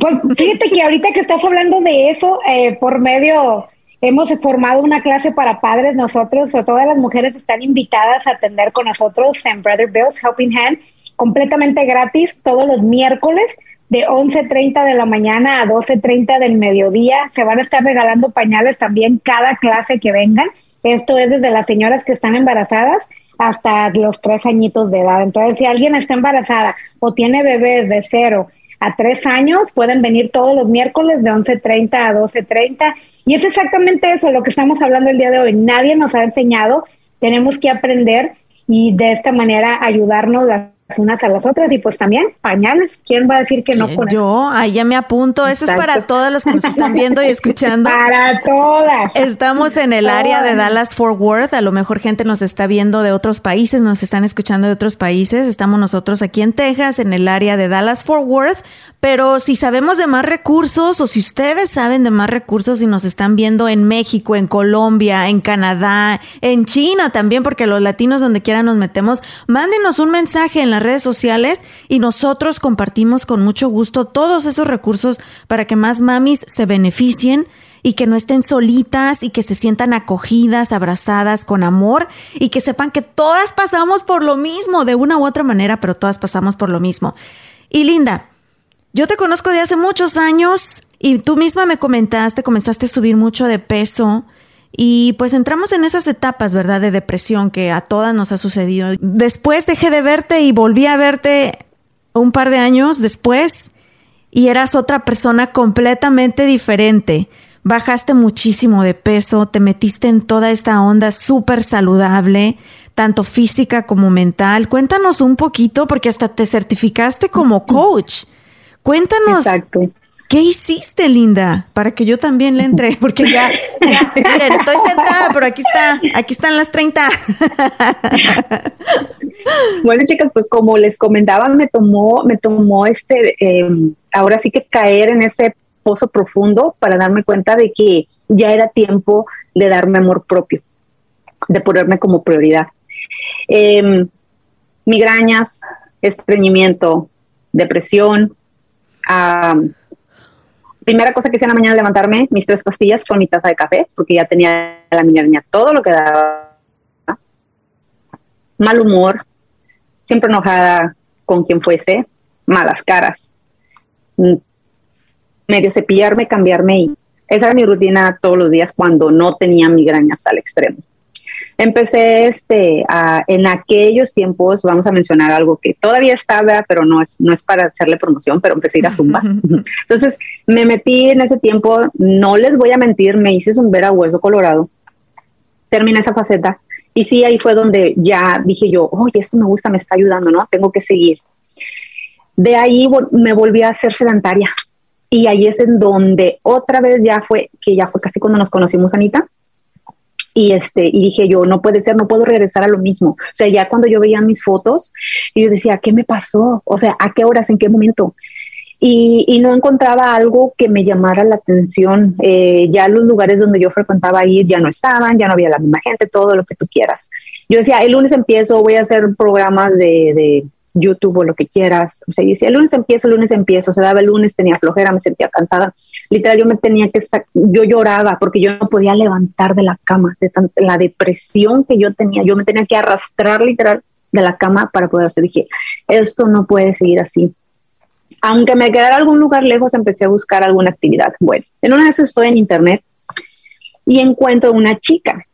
S3: pues fíjate que ahorita que estás hablando de eso, eh, por medio, hemos formado una clase para padres nosotros, o todas las mujeres están invitadas a atender con nosotros en Brother Bill's Helping Hand, completamente gratis, todos los miércoles de 11.30 de la mañana a 12.30 del mediodía. Se van a estar regalando pañales también cada clase que vengan. Esto es desde las señoras que están embarazadas hasta los tres añitos de edad. Entonces, si alguien está embarazada o tiene bebés de cero a tres años, pueden venir todos los miércoles de 11.30 a 12.30. Y es exactamente eso lo que estamos hablando el día de hoy. Nadie nos ha enseñado, tenemos que aprender y de esta manera ayudarnos a unas a las otras y pues también pañales. ¿Quién va a decir que no con
S2: Yo, ahí ya me apunto. Eso es para todas las que nos están viendo y escuchando.
S3: para todas.
S2: Estamos en el área de Dallas Fort Worth. A lo mejor gente nos está viendo de otros países, nos están escuchando de otros países. Estamos nosotros aquí en Texas, en el área de Dallas Fort Worth. Pero si sabemos de más recursos o si ustedes saben de más recursos y nos están viendo en México, en Colombia, en Canadá, en China también, porque los latinos donde quiera nos metemos, mándenos un mensaje en las redes sociales y nosotros compartimos con mucho gusto todos esos recursos para que más mamis se beneficien y que no estén solitas y que se sientan acogidas, abrazadas con amor y que sepan que todas pasamos por lo mismo de una u otra manera, pero todas pasamos por lo mismo. Y Linda, yo te conozco de hace muchos años y tú misma me comentaste, comenzaste a subir mucho de peso. Y pues entramos en esas etapas, ¿verdad? De depresión que a todas nos ha sucedido. Después dejé de verte y volví a verte un par de años después y eras otra persona completamente diferente. Bajaste muchísimo de peso, te metiste en toda esta onda súper saludable, tanto física como mental. Cuéntanos un poquito porque hasta te certificaste como coach. Cuéntanos. ¿Qué hiciste, Linda? Para que yo también le entre, porque ya, miren, estoy sentada, pero aquí está, aquí están las 30.
S4: Bueno, chicas, pues como les comentaba, me tomó, me tomó este, em, ahora sí que caer en ese pozo profundo para darme cuenta de que ya era tiempo de darme amor propio, de ponerme como prioridad. Em, migrañas, estreñimiento, depresión, primera cosa que hice en la mañana levantarme, mis tres pastillas con mi taza de café, porque ya tenía la migraña todo lo que daba. Mal humor, siempre enojada con quien fuese, malas caras, mm, medio cepillarme, cambiarme y esa era mi rutina todos los días cuando no tenía migrañas al extremo. Empecé este, en aquellos tiempos, vamos a mencionar algo que todavía está, pero no es, no es para hacerle promoción, pero empecé a ir a Zumba. Entonces me metí en ese tiempo, no les voy a mentir, me hice Zumbera hueso colorado. terminé esa faceta. Y sí, ahí fue donde ya dije yo, oye, esto me gusta, me está ayudando, ¿no? Tengo que seguir. De ahí me volví a ser sedentaria. Y ahí es en donde otra vez ya fue, que ya fue casi cuando nos conocimos, Anita. Y, este, y dije yo, no puede ser, no puedo regresar a lo mismo. O sea, ya cuando yo veía mis fotos, y yo decía, ¿qué me pasó? O sea, ¿a qué horas, en qué momento? y, no encontraba algo que me llamara la atención. Eh, ya los lugares donde yo frecuentaba ir ya no estaban, ya no había la misma gente, todo lo que tú quieras. Yo decía, el lunes empiezo, voy a hacer programas de, de YouTube o lo que quieras. O sea, yo decía, el lunes empiezo, el lunes empiezo. Se daba el lunes, tenía flojera, me sentía cansada. Literal, yo me tenía que, yo lloraba porque yo no podía levantar de la cama, de la depresión que yo tenía. Yo me tenía que arrastrar literal de la cama para poder hacer. Dije, esto no puede seguir así aunque me quedara algún lugar lejos, empecé a buscar alguna actividad. Bueno, en una vez estoy en internet y encuentro una chica.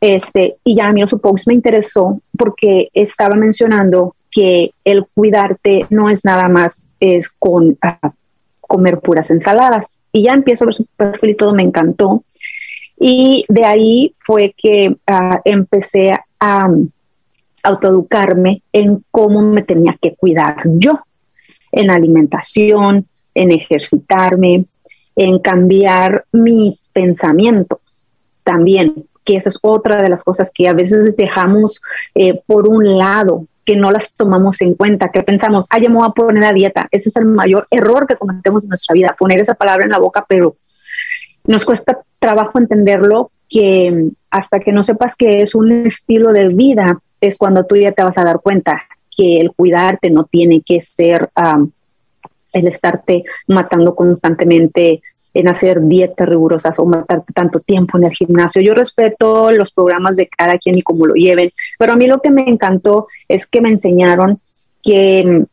S4: Este, y ya a mí su post me interesó porque estaba mencionando que el cuidarte no es nada más es con ah, comer puras ensaladas. Y ya empiezo a ver su perfil y todo me encantó. Y de ahí fue que ah, empecé a um, autoeducarme en cómo me tenía que cuidar yo en alimentación, en ejercitarme, en cambiar mis pensamientos también, que esa es otra de las cosas que a veces dejamos eh, por un lado, que no las tomamos en cuenta, que pensamos, ay, yo me voy a poner a dieta. Ese es el mayor error que cometemos en nuestra vida, poner esa palabra en la boca, pero nos cuesta trabajo entenderlo que hasta que no sepas que es un estilo de vida, es cuando tú ya te vas a dar cuenta que el cuidarte no tiene que ser el estarte matando constantemente en hacer dietas rigurosas o matarte tanto tiempo en el gimnasio. Yo respeto los programas de cada quien y cómo lo lleven, pero a mí lo que me encantó es que me enseñaron que mm,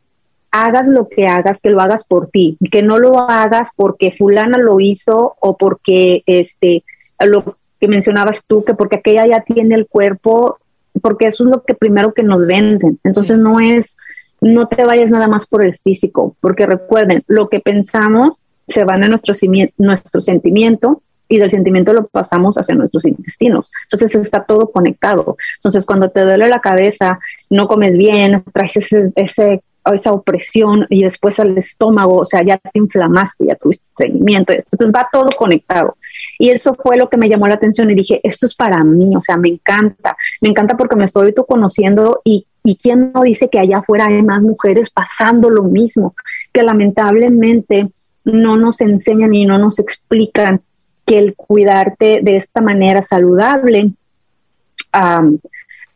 S4: hagas lo que hagas, que lo hagas por ti, que no lo hagas porque fulana lo hizo o porque este lo que mencionabas tú, que porque aquella ya tiene el cuerpo porque eso es lo que primero que nos venden. Entonces no es, no te vayas nada más por el físico, porque recuerden, lo que pensamos se va en nuestro, nuestro sentimiento y del sentimiento lo pasamos hacia nuestros intestinos. Entonces está todo conectado. Entonces cuando te duele la cabeza, no comes bien, traes ese, ese esa opresión y después al estómago, o sea, ya te inflamaste, ya tuviste estreñimiento, entonces va todo conectado. Y eso fue lo que me llamó la atención y dije, esto es para mí, o sea, me encanta, me encanta porque me estoy conociendo y, y quién no dice que allá afuera hay más mujeres pasando lo mismo, que lamentablemente no nos enseñan y no nos explican que el cuidarte de esta manera saludable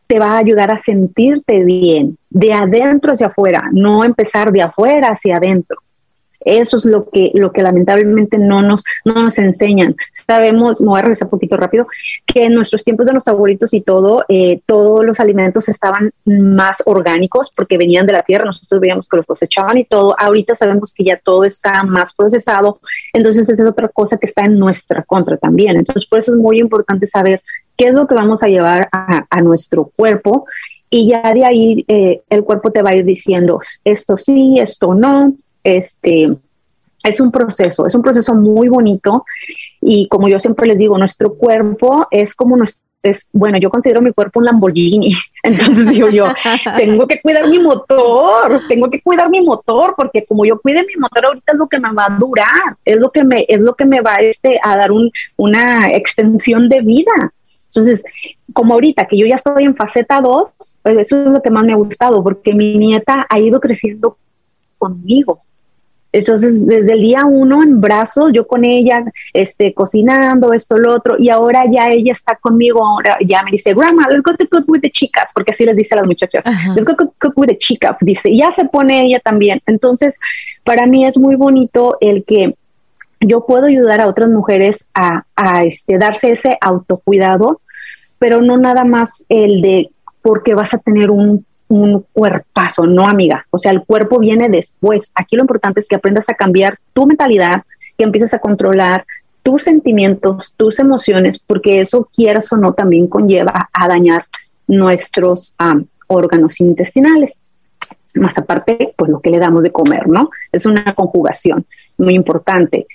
S4: te va a ayudar a sentirte bien, de adentro hacia afuera, no empezar de afuera hacia adentro. Eso es lo que, lo que lamentablemente no nos, no nos enseñan. Sabemos, me voy a regresar un poquito rápido, que en nuestros tiempos de nuestros abuelitos y todo, eh, todos los alimentos estaban más orgánicos porque venían de la tierra, nosotros veíamos que los cosechaban y todo. Ahorita sabemos que ya todo está más procesado, entonces esa es otra cosa que está en nuestra contra también. Entonces por eso es muy importante saber qué es lo que vamos a llevar a, a nuestro cuerpo y ya de ahí eh, el cuerpo te va a ir diciendo esto sí, esto no, este, es un proceso, es un proceso muy bonito y como yo siempre les digo, nuestro cuerpo es como nuestro, es, bueno, yo considero mi cuerpo un Lamborghini, entonces digo yo, tengo que cuidar mi motor, tengo que cuidar mi motor, porque como yo cuide mi motor ahorita es lo que me va a durar, es lo que me, es lo que me va este, a dar un, una extensión de vida. Entonces, como ahorita que yo ya estoy en faceta 2, pues eso es lo que más me ha gustado, porque mi nieta ha ido creciendo conmigo. Entonces, desde el día uno en brazos, yo con ella, este, cocinando, esto, lo otro, y ahora ya ella está conmigo, ahora ya me dice, grandma, let's go to cook with the chicas, porque así les dice a las muchachas, let's go to cook with the chicas, dice, y ya se pone ella también. Entonces, para mí es muy bonito el que yo puedo ayudar a otras mujeres a, a este, darse ese autocuidado, pero no nada más el de porque vas a tener un un cuerpazo, no amiga. O sea, el cuerpo viene después. Aquí lo importante es que aprendas a cambiar tu mentalidad, que empieces a controlar tus sentimientos, tus emociones, porque eso, quieras o no, también conlleva a dañar nuestros órganos intestinales. Más aparte, pues lo que le damos de comer, ¿no? Es una conjugación muy importante.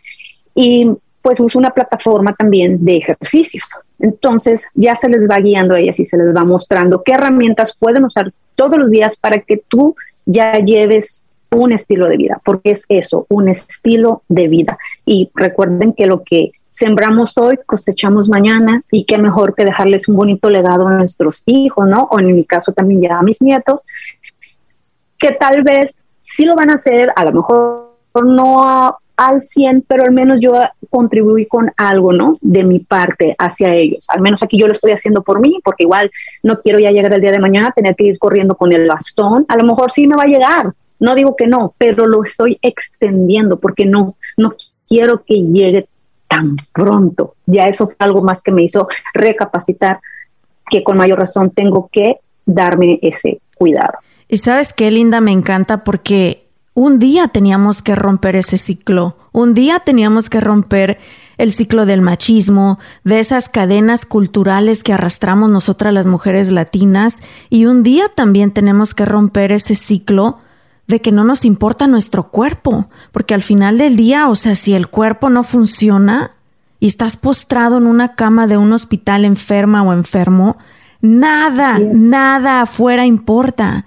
S4: Y pues uso una plataforma también de ejercicios. Entonces ya se les va guiando a ellas y se les va mostrando qué herramientas pueden usar todos los días para que tú ya lleves un estilo de vida, porque es eso, un estilo de vida. Y recuerden que lo que sembramos hoy, cosechamos mañana y qué mejor que dejarles un bonito legado a nuestros hijos, ¿no? O en mi caso también ya a mis nietos, que tal vez sí lo van a hacer, a lo mejor no al 100, pero al menos yo contribuí con algo, ¿no? De mi parte hacia ellos. Al menos aquí yo lo estoy haciendo por mí, porque igual no quiero ya llegar el día de mañana tener que ir corriendo con el bastón. A lo mejor sí me va a llegar, no digo que no, pero lo estoy extendiendo porque no, no quiero que llegue tan pronto. Ya eso fue algo más que me hizo recapacitar que con mayor razón tengo que darme ese cuidado.
S2: Y sabes qué, Linda, me encanta porque un día teníamos que romper ese ciclo, un día teníamos que romper el ciclo del machismo, de esas cadenas culturales que arrastramos nosotras las mujeres latinas, y un día también tenemos que romper ese ciclo de que no nos importa nuestro cuerpo, porque al final del día, o sea, si el cuerpo no funciona y estás postrado en una cama de un hospital enferma o enfermo, nada, nada afuera importa.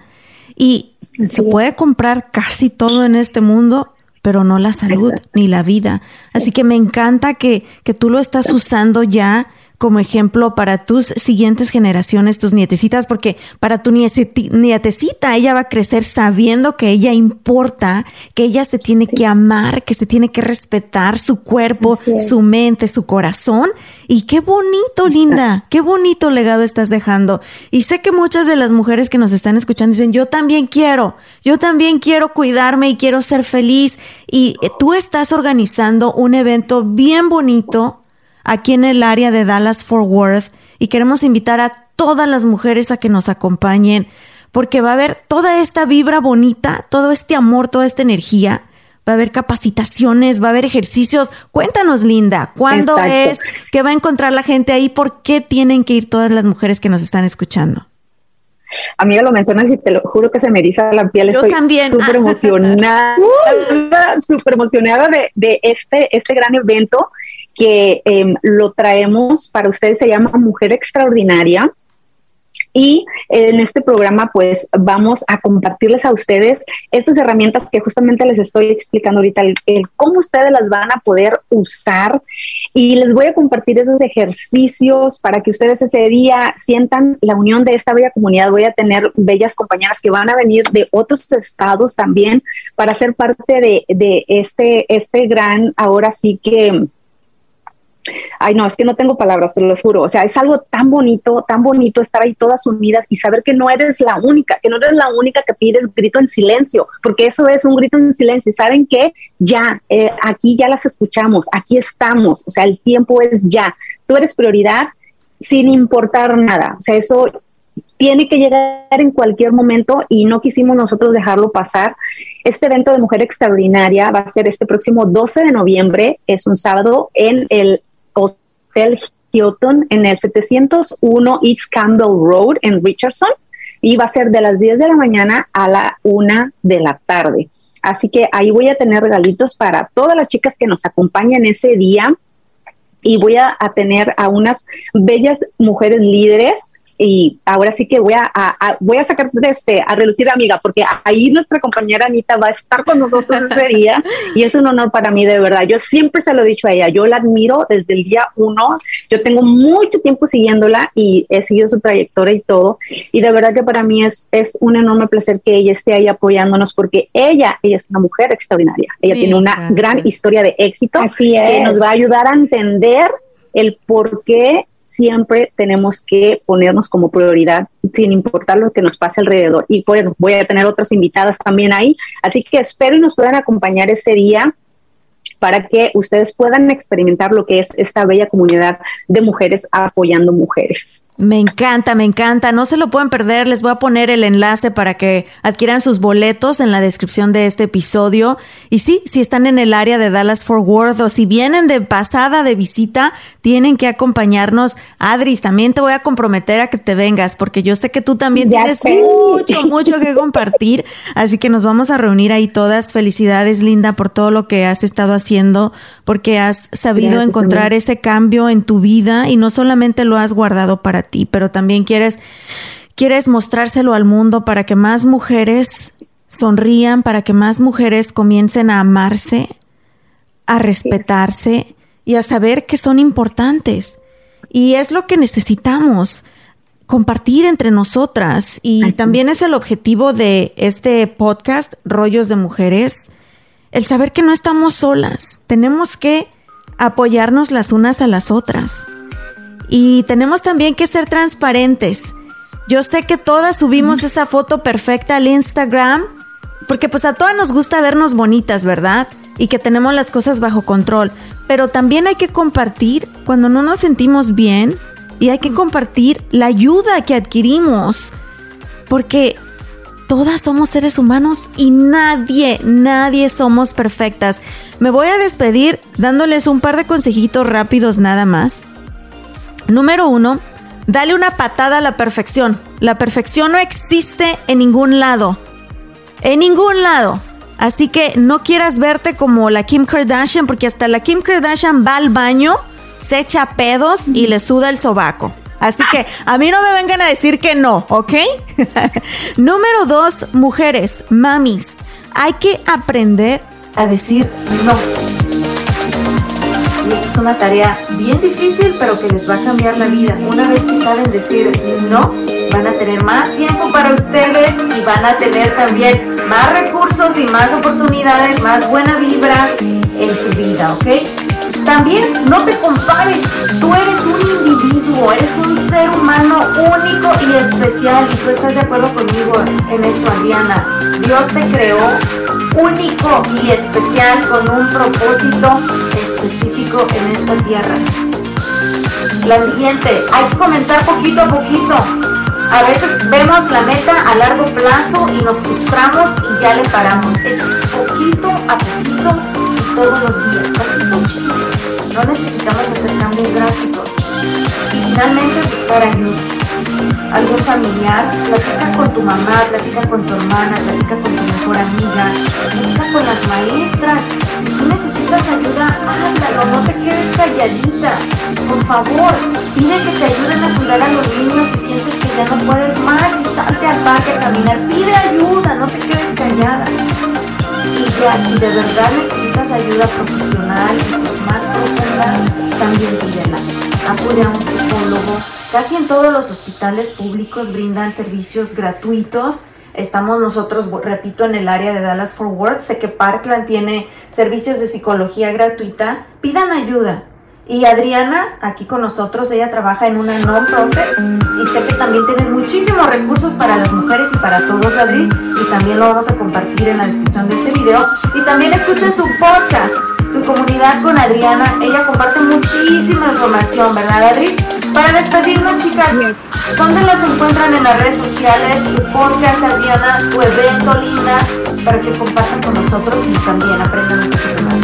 S2: Y se puede comprar casi todo en este mundo, pero no la salud ni la vida. Así que me encanta que, que tú lo estás usando ya como ejemplo para tus siguientes generaciones, tus nietecitas, porque para tu nietecita ella va a crecer sabiendo que ella importa, que ella se tiene que amar, que se tiene que respetar su cuerpo, su mente, su corazón. Y qué bonito, Linda, qué bonito legado estás dejando. Y sé que muchas de las mujeres que nos están escuchando dicen, yo también quiero, yo también quiero cuidarme y quiero ser feliz. Y tú estás organizando un evento bien bonito aquí en el área de Dallas Fort Worth y queremos invitar a todas las mujeres a que nos acompañen porque va a haber toda esta vibra bonita, todo este amor, toda esta energía. Va a haber capacitaciones, va a haber ejercicios. Cuéntanos, Linda, ¿cuándo es? ¿Qué va a encontrar la gente ahí? ¿Por qué tienen que ir todas las mujeres que nos están escuchando?
S4: Amiga, lo mencionas y te lo juro que se me eriza la piel.
S2: Yo
S4: Estoy
S2: también.
S4: Súper emocionada, súper emocionada de, de, este, este gran evento que em, lo traemos para ustedes, se llama Mujer Extraordinaria. Y en este programa, pues vamos a compartirles a ustedes estas herramientas que justamente les estoy explicando ahorita, el, cómo ustedes las van a poder usar. Y les voy a compartir esos ejercicios para que ustedes ese día sientan la unión de esta bella comunidad. Voy a tener bellas compañeras que van a venir de otros estados también para ser parte de, de este, este gran, ahora sí que Ay, no, es que no tengo palabras, te lo juro. O sea, es algo tan bonito, tan bonito estar ahí todas unidas y saber que no eres la única, que no eres la única que pides grito en silencio, porque eso es un grito en silencio. Y saben que ya, eh, aquí ya las escuchamos, aquí estamos, o sea, el tiempo es ya. Tú eres prioridad sin importar nada. O sea, eso tiene que llegar en cualquier momento y no quisimos nosotros dejarlo pasar. Este evento de Mujer Extraordinaria va a ser este próximo 12 de noviembre, es un sábado en el Hotel Hilton en el 701 East Campbell Road en Richardson y va a ser de las 10 de la mañana a la 1 de la tarde. Así que ahí voy a tener regalitos para todas las chicas que nos acompañan ese día y voy a, a tener a unas bellas mujeres líderes y ahora sí que voy a, voy a sacar este, a relucir amiga, porque ahí nuestra compañera Anita va a estar con nosotros ese día y es un honor para mí de verdad. Yo siempre se lo he dicho a ella, yo la admiro desde el día uno, yo tengo mucho tiempo siguiéndola y he seguido su trayectoria y todo y de verdad que para mí es, es un enorme placer que ella esté ahí apoyándonos porque ella, ella es una mujer extraordinaria, ella tiene una gran historia de éxito que nos va a ayudar a entender el por qué siempre tenemos que ponernos como prioridad sin importar lo que nos pase alrededor. Y bueno, voy a tener otras invitadas también ahí, así que espero y nos puedan acompañar ese día para que ustedes puedan experimentar lo que es esta bella comunidad de mujeres apoyando mujeres.
S2: Me encanta, me encanta. No se lo pueden perder. Les voy a poner el enlace para que adquieran sus boletos en la descripción de este episodio. Y sí, si están en el área de Dallas Fort Worth o si vienen de pasada de visita, tienen que acompañarnos. Adris, también te voy a comprometer a que te vengas porque yo sé que tú también tienes mucho, mucho que compartir. Así que nos vamos a reunir ahí todas. Felicidades, Linda, por todo lo que has estado haciendo, porque has sabido encontrar ese cambio en tu vida y no solamente lo has guardado para ti, pero también quieres, quieres mostrárselo al mundo para que más mujeres sonrían, para que más mujeres comiencen a amarse, a respetarse y a saber que son importantes. Y es lo que necesitamos compartir entre nosotras. Y también es el objetivo de este podcast, Rollos de Mujeres, el saber que no estamos solas. Tenemos que apoyarnos las unas a las otras. Y tenemos también que ser transparentes. Yo sé que todas subimos esa foto perfecta al Instagram, porque pues a todas nos gusta vernos bonitas, ¿verdad? Y que tenemos las cosas bajo control. Pero también hay que compartir cuando no nos sentimos bien y hay que compartir la ayuda que adquirimos. Porque todas somos seres humanos y nadie, nadie somos perfectas. Me voy a despedir dándoles un par de consejitos rápidos nada más. Número uno, dale una patada a la perfección. La perfección no existe en ningún lado. En ningún lado. Así que no quieras verte como la Kim Kardashian, porque hasta la Kim Kardashian va al baño, se echa pedos y le suda el sobaco. Así que a mí no me vengan a decir que no, ¿ok? Número dos, mujeres, mamis, hay que aprender a decir no es una tarea bien difícil, pero que les va a cambiar la vida. Una vez que saben decir no, van a tener más tiempo para ustedes y van a tener también más recursos y más oportunidades, más buena vibra en su vida, ¿ok? También no te compares, tú eres un individuo, eres un ser humano único y especial y tú estás de acuerdo conmigo en esto, Adriana. Dios te creó único y especial con un propósito específico en esta tierra. La siguiente, hay que comenzar poquito a poquito. A veces vemos la meta a largo plazo y nos frustramos y ya le paramos. Es poquito a poquito todos los días, pasitos chiquitos. No necesitamos hacer cambios drásticos. Y finalmente buscar ayuda algún familiar, platica con tu mamá, platica con tu hermana, platica con tu mejor amiga, platica con las maestras. Necesitas ayuda, háblalo, no te quedes calladita. Por favor, pide que te ayuden a cuidar a los niños si sientes que ya no puedes más y salte al parque a caminar. Pide ayuda, no te quedes callada. Y ya, si de verdad necesitas ayuda profesional y pues más profunda, también pídela. Acude a un psicólogo Casi en todos los hospitales públicos brindan servicios gratuitos. Estamos nosotros, repito, en el área de Dallas Fort Worth. Sé que Parkland tiene servicios de psicología gratuita. Pidan ayuda. Y Adriana, aquí con nosotros, ella trabaja en una non-profit y sé que también tiene muchísimos recursos para las mujeres y para todos, Adri, y también lo vamos a compartir en la descripción de este video. Y también escuchen su podcast, Tu Comunidad con Adriana. Ella comparte muchísima información, ¿verdad, Adri? Para despedirnos, chicas, ¿dónde las encuentran en las redes sociales? Tu podcast, Adriana, tu evento, Linda, para que compartan con nosotros y también aprendan un más.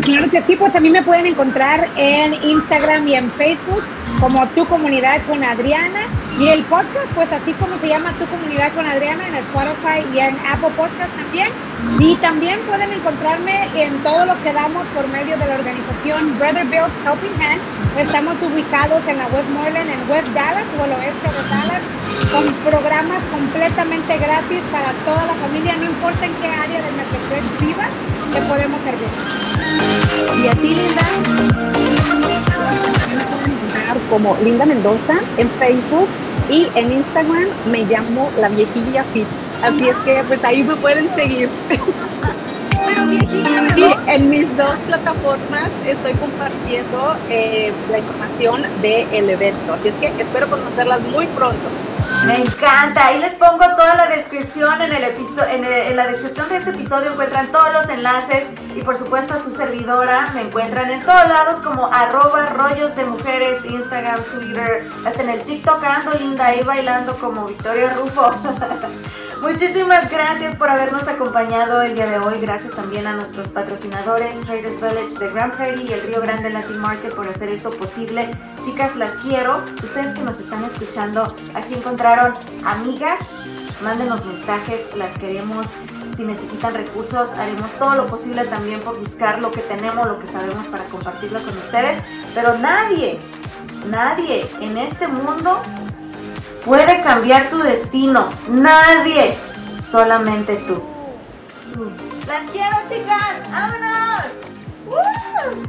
S3: Claro que sí, pues a mí me pueden encontrar en Instagram y en Facebook como Tu Comunidad con Adriana. Y el podcast, pues así como se llama Tu Comunidad con Adriana en Spotify y en Apple Podcast también. Y también pueden encontrarme en todo lo que damos por medio de la organización Brother Build Helping Hand. Estamos ubicados en la Westmoreland, en West Dallas o el oeste de Dallas, con programas completamente gratis para toda la familia, no importa en qué área del Metroplex vivas, te podemos servir.
S2: ¿Y a ti, Linda?
S4: como Linda Mendoza en Facebook y en Instagram me llamo La Viejilla Fit. Así es que pues ahí me pueden seguir. En mis dos plataformas estoy compartiendo eh, la información del evento. Así es que espero conocerlas muy pronto.
S2: Me encanta. Ahí les pongo toda la descripción en el episodio, en, la descripción de este episodio encuentran todos los enlaces y por supuesto a su servidora me encuentran en todos lados como arroba rollos de mujeres, Instagram, Twitter, hasta en el TikTok ando linda ahí bailando como Victoria Rufo. Muchísimas gracias por habernos acompañado el día de hoy. Gracias también a nuestros patrocinadores, Traders Village de Grand Prairie y el Río Grande Latin Market por hacer esto posible. Chicas, las quiero. Ustedes que nos están escuchando, aquí encontraron amigas, mándenos mensajes, las queremos. Si necesitan recursos, haremos todo lo posible también por buscar lo que tenemos, lo que sabemos para compartirlo con ustedes. Pero nadie, nadie en este mundo puede cambiar tu destino. Nadie, solamente tú. Las quiero, chicas. ¡Vámonos! ¡Woo!